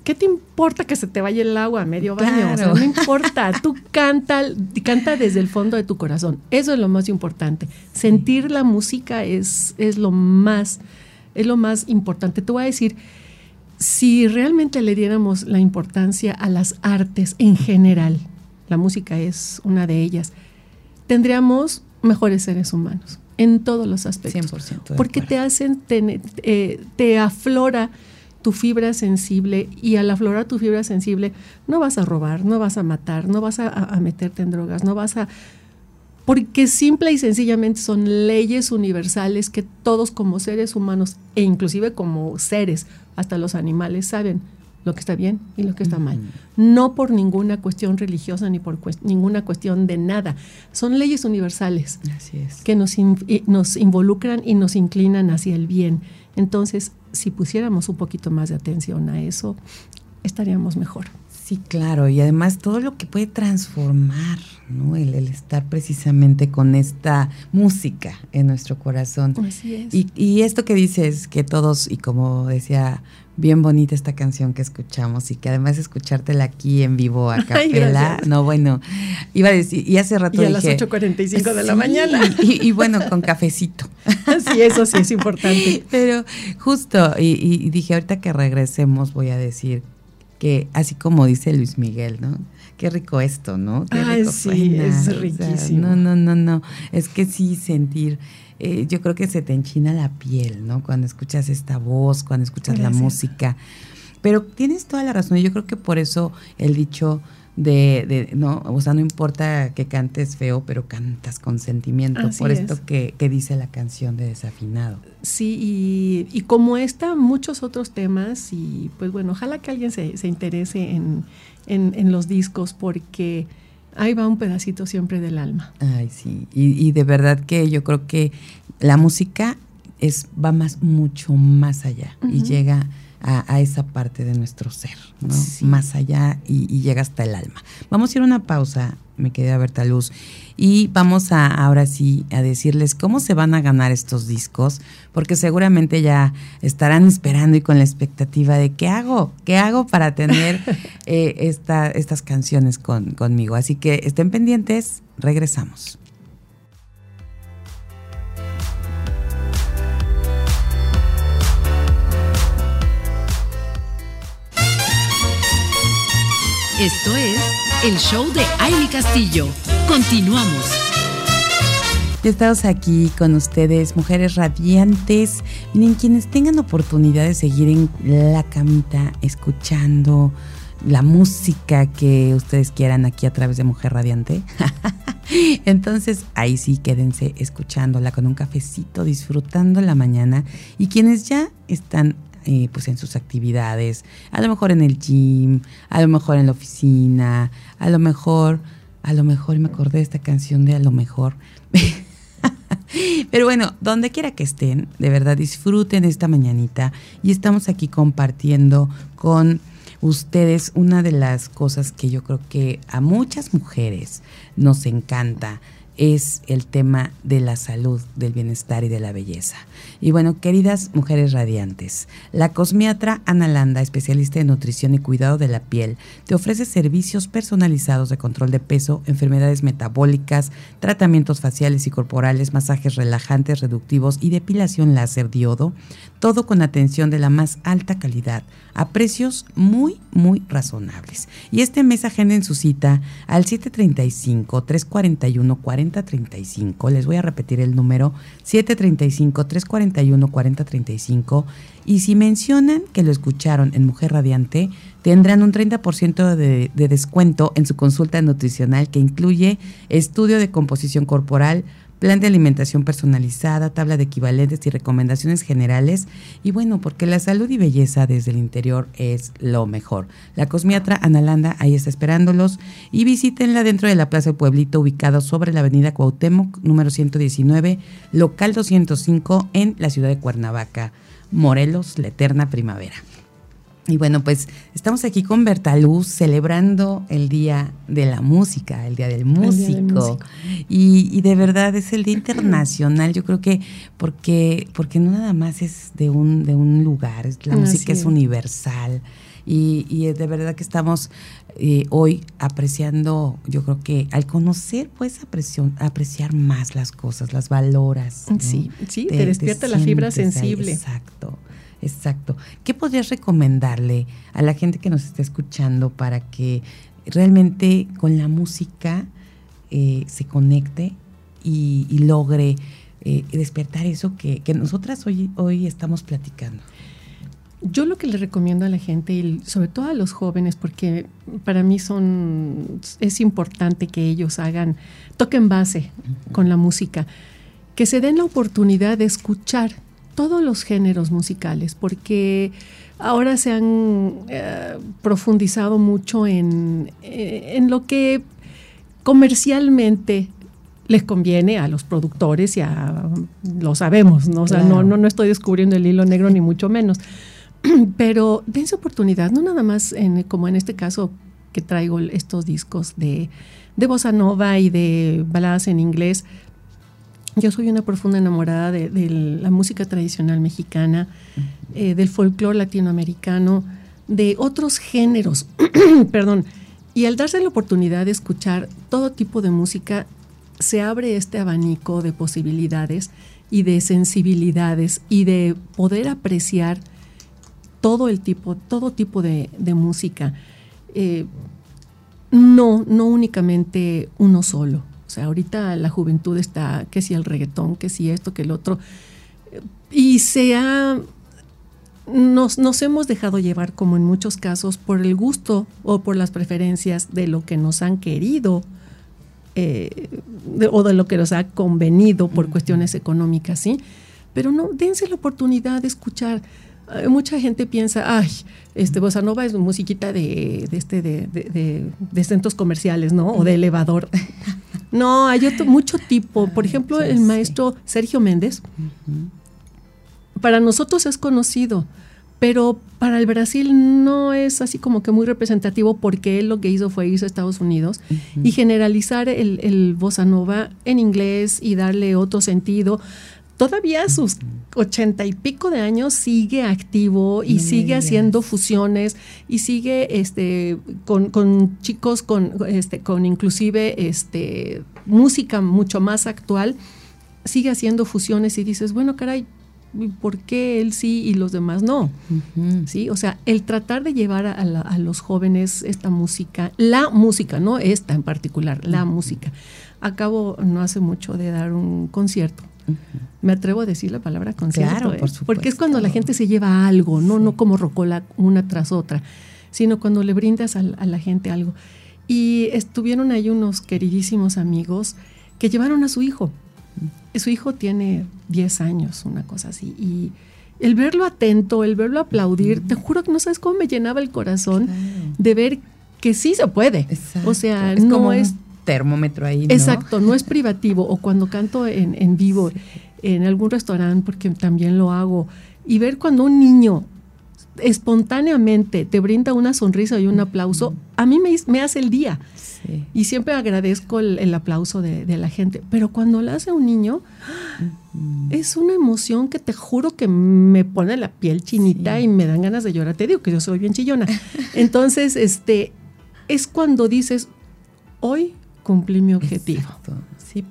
¿qué te importa que se te vaya el agua a medio baño? O sea, Claro. no importa, tú canta, canta desde el fondo de tu corazón. Eso es lo más importante. Sentir la música es, es lo más, es lo más importante. Te voy a decir, si realmente le diéramos la importancia a las artes en general, la música es una de ellas, tendríamos mejores seres humanos en todos los aspectos. 100% de Porque te hacen, tener- eh, te aflora tu fibra sensible y al aflorar tu fibra sensible no vas a robar, no vas a matar, no vas a, meterte en drogas, no vas a... Porque simple y sencillamente son leyes universales que todos como seres humanos e inclusive como seres, hasta los animales, saben lo que está bien y lo que está mal. No por ninguna cuestión religiosa ni por ninguna cuestión de nada. Son leyes universales Así es. que nos, in- nos involucran y nos inclinan hacia el bien. Entonces, si pusiéramos un poquito más de atención a eso, estaríamos mejor. Sí, claro, y además todo lo que puede transformar, ¿no? El, el estar precisamente con esta música en nuestro corazón. Así es. Y, y esto que dices, que todos, y como decía, bien bonita esta canción que escuchamos, y que además escuchártela aquí en vivo a <laughs> capela, no, bueno, iba a decir, y hace rato Y a las dije, 8.45 de la mañana. Y, y bueno, con cafecito. <laughs> Sí, eso sí es importante. Pero justo, y, y dije, ahorita que regresemos voy a decir que así como dice Luis Miguel, ¿no? Qué rico esto, ¿no? Qué Ay, rico sí, suena. es O sea, riquísimo. no, no, no, no. Es que sí sentir, eh, yo creo que se te enchina la piel, ¿no? Cuando escuchas esta voz, cuando escuchas la música. Pero tienes toda la razón. y Yo creo que por eso el dicho de, de, no, o sea, no importa que cantes feo, pero cantas con sentimiento. Así por es. esto que, que dice la canción de Desafinado. Sí, y, y como esta, muchos otros temas, y pues bueno, ojalá que alguien se, se interese en, en- en los discos, porque ahí va un pedacito siempre del alma. Ay, sí. Y, y de verdad que yo creo que la música es, va más, mucho más allá y llega a, a esa parte de nuestro ser, ¿no? Sí. Más allá y, y llega hasta el alma. Vamos a ir a una pausa, me quedé Berta Luz, y vamos a ahora sí a decirles cómo se van a ganar estos discos, porque seguramente ya estarán esperando y con la expectativa de qué hago, qué hago para tener <laughs> eh, esta, estas canciones con, conmigo. Así que estén pendientes, regresamos. Esto es el show de Aile Castillo. Continuamos. Ya estamos aquí con ustedes, mujeres radiantes. Miren, quienes tengan oportunidad de seguir en la camita escuchando la música que ustedes quieran aquí a través de Mujer Radiante. <laughs> Entonces ahí sí quédense escuchándola con un cafecito, disfrutando la mañana. Y quienes ya están eh, pues en sus actividades, a lo mejor en el gym, a lo mejor en la oficina, a lo mejor, a lo mejor me acordé de esta canción de a lo mejor. <laughs> Pero bueno, donde quiera que estén, de verdad disfruten esta mañanita y estamos aquí compartiendo con ustedes una de las cosas que yo creo que a muchas mujeres nos encanta es el tema de la salud, del bienestar y de la belleza. Y bueno, queridas mujeres radiantes, la cosmiatra Ana Landa, especialista en nutrición y cuidado de la piel, te ofrece servicios personalizados de control de peso, enfermedades metabólicas, tratamientos faciales y corporales, masajes relajantes, reductivos y depilación láser diodo, todo con atención de la más alta calidad, a precios muy, muy razonables. Y este mes agenden su cita al 735-341-4035. Les voy a repetir el número 735-341-4035. Y si mencionan que lo escucharon en Mujer Radiante, tendrán un 30% de, de descuento en su consulta nutricional que incluye estudio de composición corporal, plan de alimentación personalizada, tabla de equivalentes y recomendaciones generales. Y bueno, porque la salud y belleza desde el interior es lo mejor. La cosmiatra Analanda ahí está esperándolos y visítenla dentro de la Plaza del Pueblito, ubicado sobre la avenida Cuauhtémoc, número 119, local 205, en la ciudad de Cuernavaca, Morelos, la eterna primavera. Y bueno, pues estamos aquí con Bertaluz celebrando el Día de la Música, el Día del Músico. Y, de verdad es el Día Internacional, yo creo que porque, porque no nada más es de un, de un lugar, la música es, universal. Y, y, de verdad que estamos eh, hoy apreciando, yo creo que al conocer puedes apreciar, apreciar más las cosas, las valoras. Sí, sí, te, despierta la fibra sensible. exacto. Exacto. ¿Qué podrías recomendarle a la gente que nos está escuchando para que realmente con la música eh, se conecte y, logre eh, despertar eso que, nosotras hoy, hoy estamos platicando? Yo lo que le recomiendo a la gente y sobre todo a los jóvenes, porque para mí son es importante que ellos hagan, toquen base con la música, que se den la oportunidad de escuchar todos los géneros musicales, porque ahora se han eh, profundizado mucho en, eh, en, lo que comercialmente les conviene a los productores y a lo sabemos, ¿no? O sea, no, no, no estoy descubriendo el hilo negro ni mucho menos. <clears throat> Pero dense oportunidad, no nada más en, como en este caso que traigo estos discos de, de bossa nova y de baladas en inglés, yo soy una profunda enamorada de, la música tradicional mexicana, eh, del folclore latinoamericano, de otros géneros, <clears throat> perdón. Y al darse la oportunidad de escuchar todo tipo de música, se abre este abanico de posibilidades y de sensibilidades y de poder apreciar todo el tipo, todo tipo de, música. Eh, no, no únicamente uno solo. O sea, ahorita la juventud está, que si el reggaetón, que si esto, que el otro. Y se ha, nos, nos hemos dejado llevar, como en muchos casos, por el gusto o por las preferencias de lo que nos han querido eh, o de lo que nos ha convenido por cuestiones económicas, ¿sí? Pero no, dense la oportunidad de escuchar mucha gente piensa, ay, este bossa nova es musiquita de, de este de, de, centros comerciales, ¿no? O de elevador. <laughs> no, hay otro, mucho tipo. Por ejemplo, el maestro Sergio Méndez, para nosotros es conocido, pero para el Brasil no es así como que muy representativo porque él lo que hizo fue irse a Estados Unidos y generalizar el, el bossa nova en inglés y darle otro sentido todavía a sus ochenta y pico de años sigue activo y sigue haciendo fusiones y sigue este con, chicos con este con inclusive este música mucho más actual sigue haciendo fusiones y dices bueno caray ¿por qué él sí y los demás no? Sí, o sea, el tratar de llevar a, los jóvenes esta música, la música, no esta en particular, la música. Acabo no hace mucho de dar un concierto me atrevo a decir la palabra concierto, ¿eh? porque es cuando la gente se lleva algo, no, no como rocola una tras otra, sino cuando le brindas a, la gente algo. Y estuvieron ahí unos queridísimos amigos que llevaron a su hijo. Su hijo tiene 10 años, una cosa así. Y el verlo atento, el verlo aplaudir, te juro que no sabes cómo me llenaba el corazón de ver que sí se puede. O sea, no es termómetro ahí. Exacto, no es privativo. O cuando canto en, en vivo, en algún restaurante, porque también lo hago, y ver cuando un niño espontáneamente te brinda una sonrisa y un aplauso, a mí me, me hace el día. Y siempre agradezco el, aplauso de, la gente. Pero cuando lo hace un niño, es una emoción que te juro que me pone la piel chinita y me dan ganas de llorar. Te digo que yo soy bien chillona. Entonces, este, es cuando dices, hoy cumplí mi objetivo.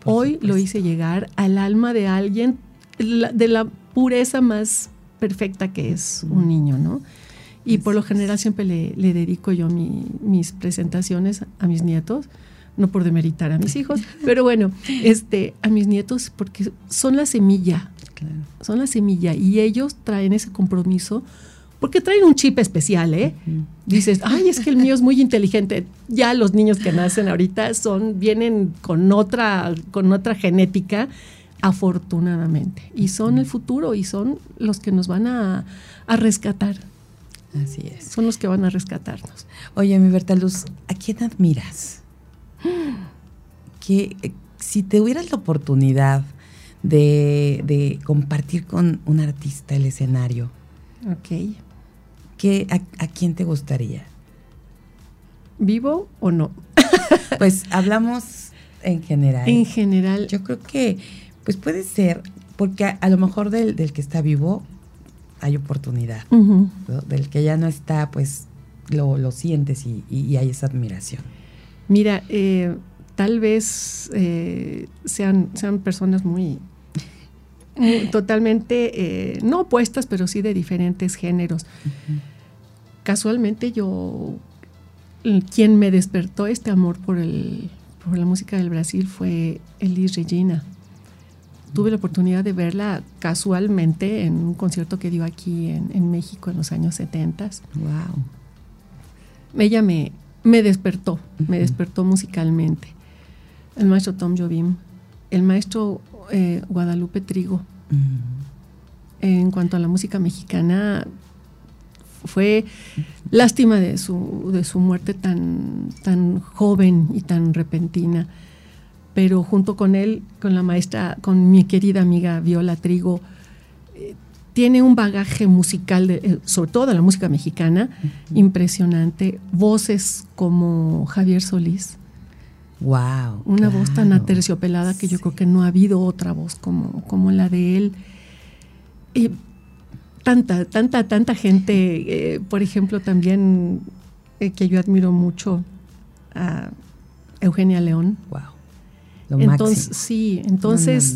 Hoy lo hice llegar al alma de alguien de la pureza más perfecta que es un niño, ¿no? Y por lo general siempre le, dedico yo mis presentaciones a mis nietos, no por demeritar a mis hijos, <laughs> pero bueno, este, a mis nietos porque son la semilla, son la semilla y ellos traen ese compromiso porque traen un chip especial, ¿eh? Dices, ay, es que el mío es muy inteligente. Ya los niños que nacen ahorita son, vienen con otra, con otra genética, afortunadamente. Y son el futuro y son los que nos van a, a rescatar. Así es. Son los que van a rescatarnos. Oye, mi Berta Luz, ¿a quién admiras? Que eh, si te hubieras la oportunidad de, de compartir con un artista el escenario, Ok. ¿Qué, a, a quién te gustaría? ¿Vivo o no? <laughs> Pues hablamos en general. En general, Yo creo que, pues puede ser, porque a, a lo mejor del, del que está vivo hay oportunidad. Del que ya no está, pues lo, lo sientes y, y- y hay esa admiración. Mira, eh, tal vez eh, sean, sean personas muy, muy- <laughs> totalmente, eh, no opuestas, pero sí de diferentes géneros. Casualmente yo, quien me despertó este amor por, el, por la música del Brasil fue Elis Regina. Tuve la oportunidad de verla casualmente en un concierto que dio aquí en, en México en los años 70 Wow. ella me, me despertó, me despertó musicalmente. El maestro Tom Jobim, el maestro eh, Guadalupe Trigo, en cuanto a la música mexicana, fue lástima de su, de su muerte tan, tan joven y tan repentina. Pero junto con él, con la maestra, con mi querida amiga Viola Trigo, eh, tiene un bagaje musical, de, eh, sobre todo de la música mexicana, impresionante. Voces como Javier Solís, Wow. una voz tan aterciopelada que yo creo que no ha habido otra voz como, como la de él. Y tanta, tanta, tanta gente, eh, por ejemplo, también eh, que yo admiro mucho a Eugenia León. Wow. Lo Entonces, máximo. sí, entonces,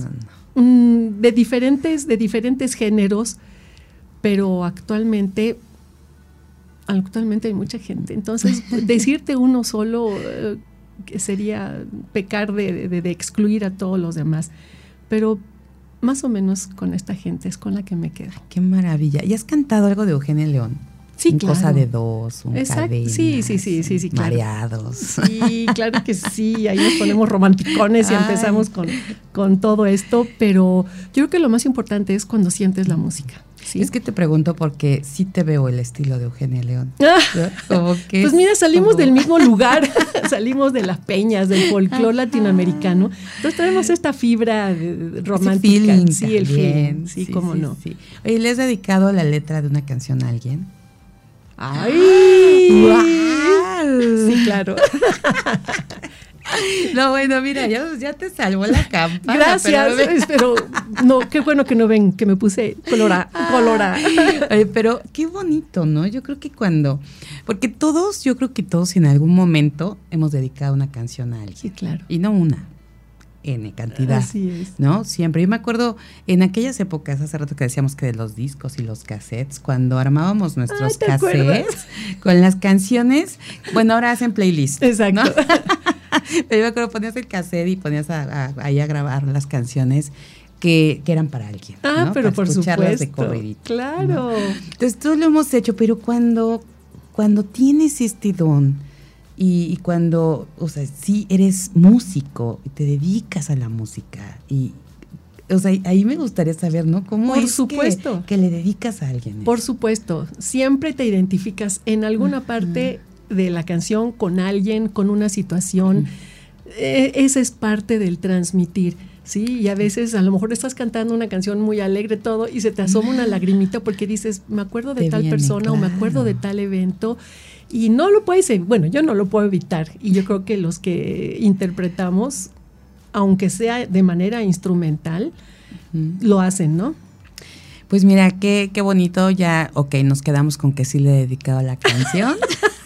no, no, no. de, diferentes, de diferentes géneros, pero actualmente, actualmente hay mucha gente. Entonces, <laughs> decirte uno solo eh, que sería pecar de, de- de excluir a todos los demás. Pero más o menos con esta gente es con la que me quedo. Qué maravilla. ¿Y has cantado algo de Eugenia León? Sí, un claro. cosa de dos, un Exacto. cadenas, Sí, sí, sí, sí, sí, claro. Mareados. Sí, claro que sí, ahí nos ponemos romanticones y Ay. empezamos con, con todo esto, pero yo creo que lo más importante es cuando sientes la música. ¿Sí? Es que te pregunto porque sí te veo el estilo de Eugenia León. Ah, ¿no? Como <laughs> que pues es mira, salimos como- del mismo <laughs> lugar, <laughs> salimos de las peñas, del folclore latinoamericano. Entonces traemos esta fibra ese romántica. feeling sí, el feeling, sí, cómo sí, no. Oye, ¿le has dedicado la letra de una canción a alguien? ¡Ay! ¡Guau! Sí, claro. <laughs> No, bueno, mira, ya, ya te salvó la campana. Gracias, pero- no, qué bueno que no ven que me puse colora, colora. Oye, pero qué bonito, ¿no? Yo creo que cuando, porque todos, yo creo que todos en algún momento hemos dedicado una canción a alguien. Sí, claro. Y no una, N cantidad. Así es. ¿No? Siempre. Yo me acuerdo en aquellas épocas, hace rato que decíamos que de los discos y los cassettes, cuando armábamos nuestros Ay, cassettes con las canciones, bueno, ahora hacen playlist. Exacto. ¿no? <laughs> <laughs> Pero yo me acuerdo, ponías el cassette y ponías a- a- ahí a grabar las canciones que, que eran para alguien. Ah, ¿no? pero Para por escucharlas de supuesto. corridito, Claro. Entonces, todo lo hemos hecho, pero cuando, cuando tienes este don y, y cuando, o sea, sí eres músico y te dedicas a la música y, o sea, ahí me gustaría saber, ¿no? ¿Cómo Por es supuesto. Que, le dedicas a alguien? Por supuesto, siempre te identificas en alguna parte de la canción con alguien, con una situación. Eh, esa es parte del transmitir. Sí, y a veces a lo mejor estás cantando una canción muy alegre todo y se te asoma una <laughs> lagrimita porque dices, me acuerdo de Te tal viene, persona o me acuerdo de tal evento y no lo puedes, bueno, yo no lo puedo evitar y yo creo que los que interpretamos, aunque sea de manera instrumental, lo hacen, ¿no? Pues mira, qué, qué bonito, ya, ok, nos quedamos con que sí le he dedicado la canción. <laughs>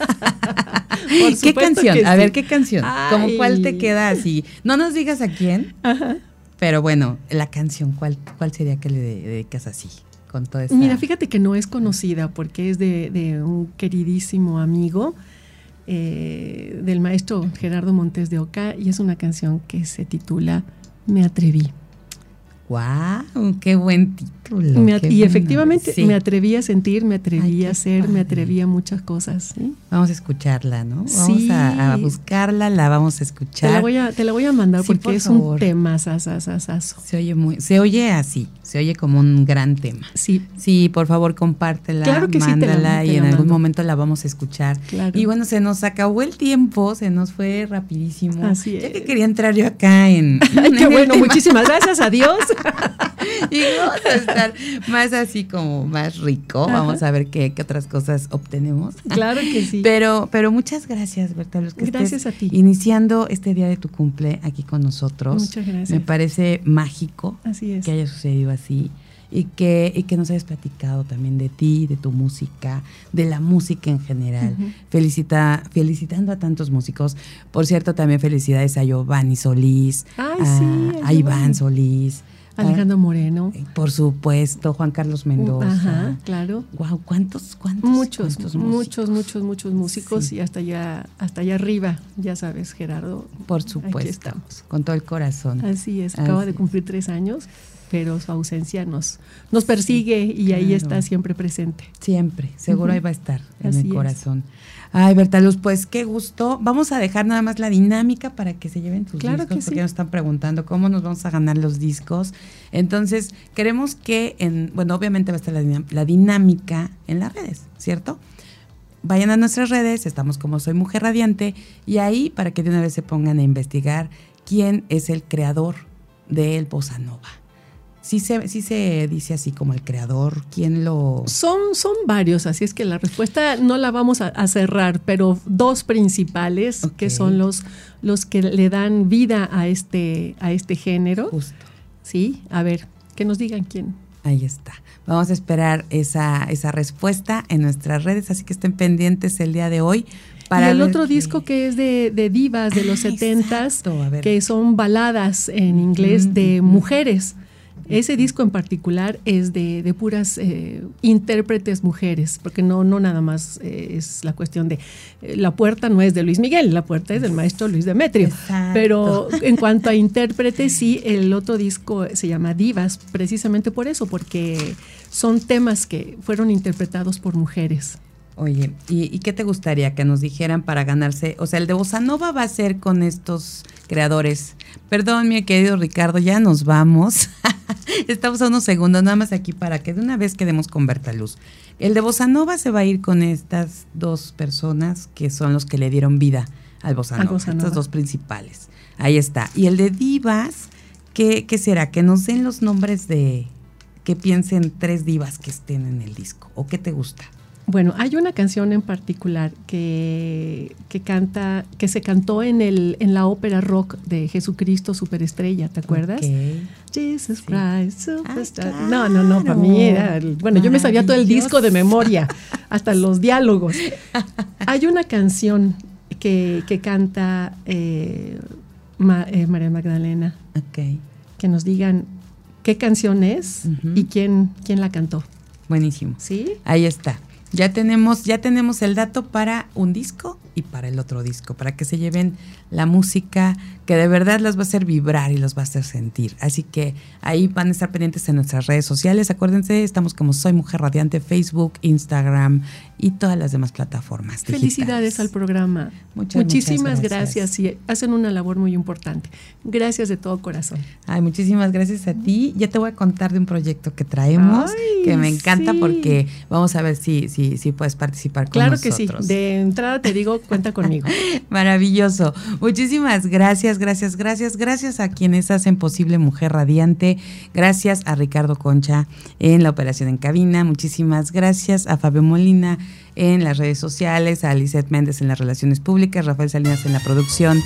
Por ¿Qué canción? que A ver. ¿qué canción? ¿Cómo cuál te queda así? No nos digas a quién, Ajá. pero bueno, la canción, ¿cuál, cuál sería que le de- dedicas así? Con toda esa... Mira, fíjate que no es conocida porque es de, de un queridísimo amigo eh, del maestro Gerardo Montes de Oca y es una canción que se titula Me atreví. ¡Wow! ¡Qué buen título! Me at- qué y efectivamente. Sí. me atreví a sentir, me atreví Ay, a hacer, me atreví a muchas cosas. ¿sí? Vamos a escucharla, ¿no? Vamos Sí. a, a buscarla, la vamos a Te, escuchar. la voy a, te la voy a mandar porque por es favor. un tema sasasasazo. Se oye muy, se oye así, se oye como un gran tema. Sí, Sí, por favor, compártela, Claro que sí, te la- mándala te y en algún momento la vamos a escuchar. Claro. Y bueno, se nos acabó el tiempo, se nos fue rapidísimo. Así Ya que es. quería entrar yo acá en... <laughs> Ay, en qué bueno, tema. muchísimas gracias a Dios. <laughs> <laughs> Y vamos a estar más así como más rico. Ajá. Vamos a ver qué, qué otras cosas obtenemos. Claro que sí. Pero, pero muchas gracias, Berta Luz, que Gracias a ti. Iniciando este día de tu cumple aquí con nosotros. Muchas gracias. Me parece mágico Así es. que haya sucedido así y que, y que nos hayas platicado también de ti, de tu música, de la música en general. Felicita, felicitando a tantos músicos. Por cierto, también felicidades a Giovanni Solís, Ay, a, sí, a Iván. Solís, Alejandro Moreno. eh, por supuesto, Juan Carlos Mendoza. Ajá, claro. Wow, ¿cuántos, cuántos? Muchos, cuántos muchos, muchos, muchos músicos Sí. y hasta allá, hasta allá arriba, ya sabes, Gerardo. Por supuesto. Aquí estamos. Con todo el corazón. Así es, acaba de cumplir tres años, pero su ausencia nos, nos persigue y ahí está siempre presente. Siempre, seguro ahí va a estar en Así el es. Ay, Berta Luz, pues qué gusto. Vamos a dejar nada más la dinámica para que se lleven tus Claro discos, que porque sí. nos están preguntando cómo nos vamos a ganar los discos. Entonces, queremos que, en, bueno, obviamente va a estar la, la dinámica en las redes, ¿cierto? Vayan a nuestras redes, estamos como Soy Mujer Radiante, y ahí para que de una vez se pongan a investigar quién es el creador del Bossa Nova. Sí se, sí se dice así como el creador, quién lo... Son, son varios, así es que la respuesta no la vamos a, a cerrar, pero dos principales que son los, los que le dan vida a este, a este género. Justo. Sí, a ver, que nos digan quién. Ahí está. Vamos a esperar esa, esa respuesta en nuestras redes, así que estén pendientes el día de hoy. y el otro disco que es de, de divas de los Ah, setentas, exacto, a ver. que son baladas en inglés de mujeres. Ese disco en particular es de, de puras eh, intérpretes mujeres, porque no, no nada más eh, es la cuestión de eh, la puerta no es de Luis Miguel, la puerta es del maestro Luis Demetrio. Exacto. Pero en cuanto a intérpretes, sí, el otro disco se llama Divas, precisamente por eso, porque son temas que fueron interpretados por mujeres. Oye, ¿y, y qué te gustaría que nos dijeran para ganarse? O sea, el de Bossa Nova va a ser con estos creadores. Perdón, mi querido Ricardo, ya nos vamos. <laughs> Estamos a unos segundos nada más aquí para que de una vez quedemos con Berta Luz. El de Bossa Nova se va a ir con estas dos personas que son los que le dieron vida al Bossa Nova, Bossa estas dos principales. Ahí está. Y el de Divas, ¿qué, qué será? Que nos den los nombres de que piensen tres divas que estén en el disco. ¿O qué te gusta? Bueno, hay una canción en particular que, que canta, que se cantó en el, en la ópera rock de Jesucristo Superestrella, ¿te acuerdas? Ok. Jesus Sí. Christ Superstar. Ah, No, no, no, para mí era, bueno, yo me sabía todo el disco de memoria, hasta los diálogos. <laughs> Hay una canción que, que canta eh, Ma- eh, María Magdalena, Ok, que nos digan qué canción es y quién, quién la cantó. buenísimo. ¿Sí? Ahí está. Ya tenemos, ya tenemos el dato para un disco y para el otro disco, para que se lleven la música que de verdad las va a hacer vibrar y los va a hacer sentir. Así que ahí van a estar pendientes en nuestras redes sociales. Acuérdense, estamos como Soy Mujer Radiante, Facebook, Instagram y todas las demás plataformas. Felicidades al programa. Muchas, Muchísimas muchas gracias. y hacen una labor muy importante. Gracias de todo corazón. Ay, muchísimas gracias a ti. Ya te voy a contar de un proyecto que traemos Ay, que me encanta sí. porque vamos a ver si, si, si puedes participar con Claro nosotros. que sí. De entrada te digo, cuenta conmigo. <laughs> Maravilloso. Muchísimas gracias, gracias, gracias. Gracias a quienes hacen posible Mujer Radiante. Gracias a Ricardo Concha en la operación en cabina. Muchísimas gracias a Fabio Molina en las redes sociales, a Lizeth Méndez en las relaciones públicas, Rafael Salinas en la producción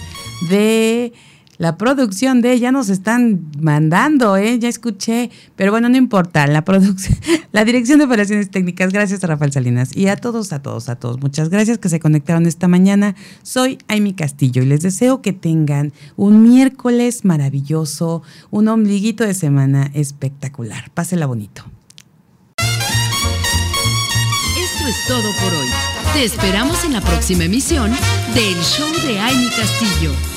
de la producción de ya nos están mandando, ¿eh? ya escuché, pero bueno, no importa, la producción, <laughs> la dirección de operaciones técnicas, gracias a Rafael Salinas y a todos, a todos, a todos, muchas gracias que se conectaron esta mañana. Soy Amy Castillo y les deseo que tengan un miércoles maravilloso, un ombliguito de semana espectacular. Pásela bonito. Esto es todo por hoy. Te esperamos en la próxima emisión del Show de Amy Castillo.